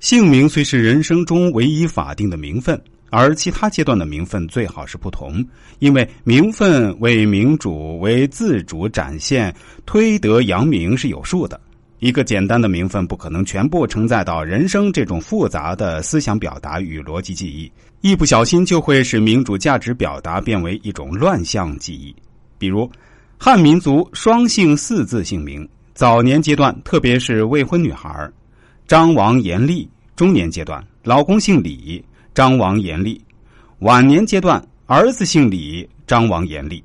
姓名虽是人生中唯一法定的名分，而其他阶段的名分最好是不同，因为名分为民主、为自主展现、推得扬名是有数的。一个简单的名分不可能全部承载到人生这种复杂的思想表达与逻辑记忆，一不小心就会使民主价值表达变为一种乱象记忆。比如，汉民族双姓四字姓名，早年阶段特别是未婚女孩张王严厉；中年阶段老公姓李，张王严厉；晚年阶段儿子姓李，张王严厉。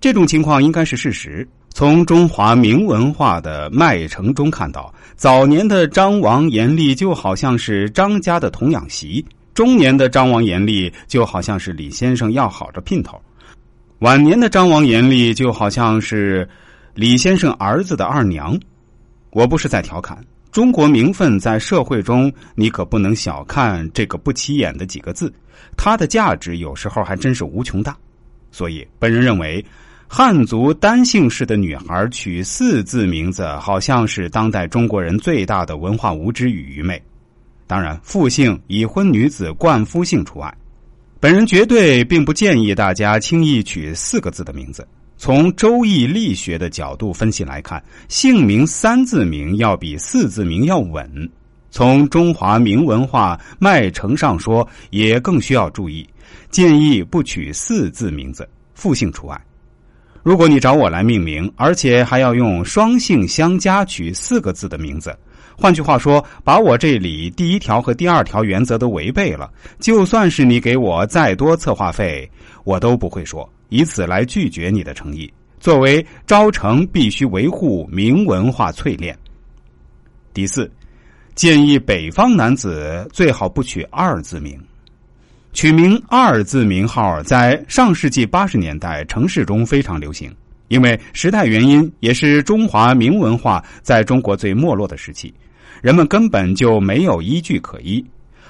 这种情况应该是事实。从中华明文化的脉承中看到，早年的张王严厉就好像是张家的童养媳，中年的张王严厉就好像是李先生要好的姘头，晚年的张王严厉就好像是李先生儿子的二娘。我不是在调侃，中国名分在社会中，你可不能小看这个不起眼的几个字，它的价值有时候还真是无穷大。所以，本人认为。汉族单姓氏的女孩取四字名字，好像是当代中国人最大的文化无知与愚昧。当然，复姓已婚女子冠夫姓除外。本人绝对并不建议大家轻易取四个字的名字。从周易力学的角度分析来看，姓名三字名要比四字名要稳。从中华明文化脉承上说，也更需要注意，建议不取四字名字，复姓除外。如果你找我来命名，而且还要用双姓相加取四个字的名字，换句话说，把我这里第一条和第二条原则都违背了，就算是你给我再多策划费，我都不会说，以此来拒绝你的诚意。作为招成，必须维护明文化淬炼。第四，建议北方男子最好不取二字名。取名二字名号在上世纪八十年代城市中非常流行，因为时代原因，也是中华明文化在中国最没落的时期，人们根本就没有依据可依，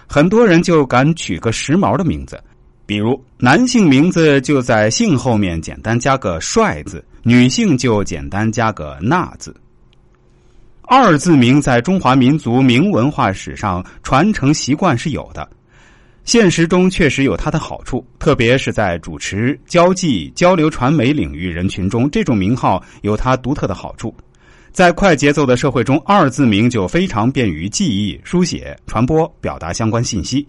很多人就敢取个时髦的名字，比如男性名字就在姓后面简单加个帅字，女性就简单加个那字。二字名在中华民族明文化史上传承习惯是有的。现实中确实有它的好处，特别是在主持、交际、交流、传媒领域人群中，这种名号有它独特的好处。在快节奏的社会中，二字名就非常便于记忆、书写、传播、表达相关信息。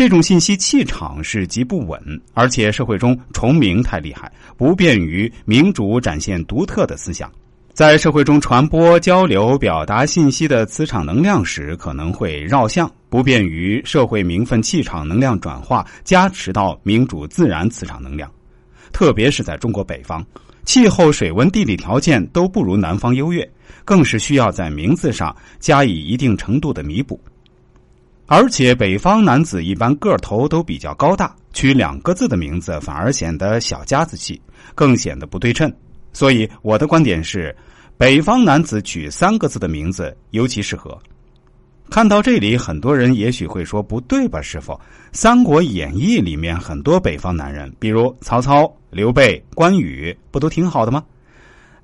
这种信息气场是极不稳，而且社会中重名太厉害，不便于民主展现独特的思想。在社会中传播、交流、表达信息的磁场能量时，可能会绕向，不便于社会名分气场能量转化，加持到民主自然磁场能量。特别是在中国北方，气候、水温、地理条件都不如南方优越，更是需要在名字上加以一定程度的弥补。而且，北方男子一般个头都比较高大，取两个字的名字反而显得小家子气，更显得不对称。所以，我的观点是。北方男子取三个字的名字尤其适合。看到这里，很多人也许会说：“不对吧，师傅？《三国演义》里面很多北方男人，比如曹操、刘备、关羽，不都挺好的吗？”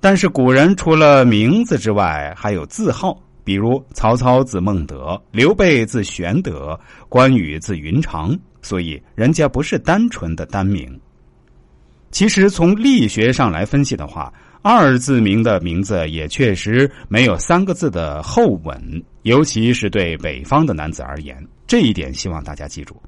但是古人除了名字之外，还有字号，比如曹操字孟德，刘备字玄德，关羽字云长，所以人家不是单纯的单名。其实从力学上来分析的话，二字名的名字也确实没有三个字的后稳，尤其是对北方的男子而言，这一点希望大家记住。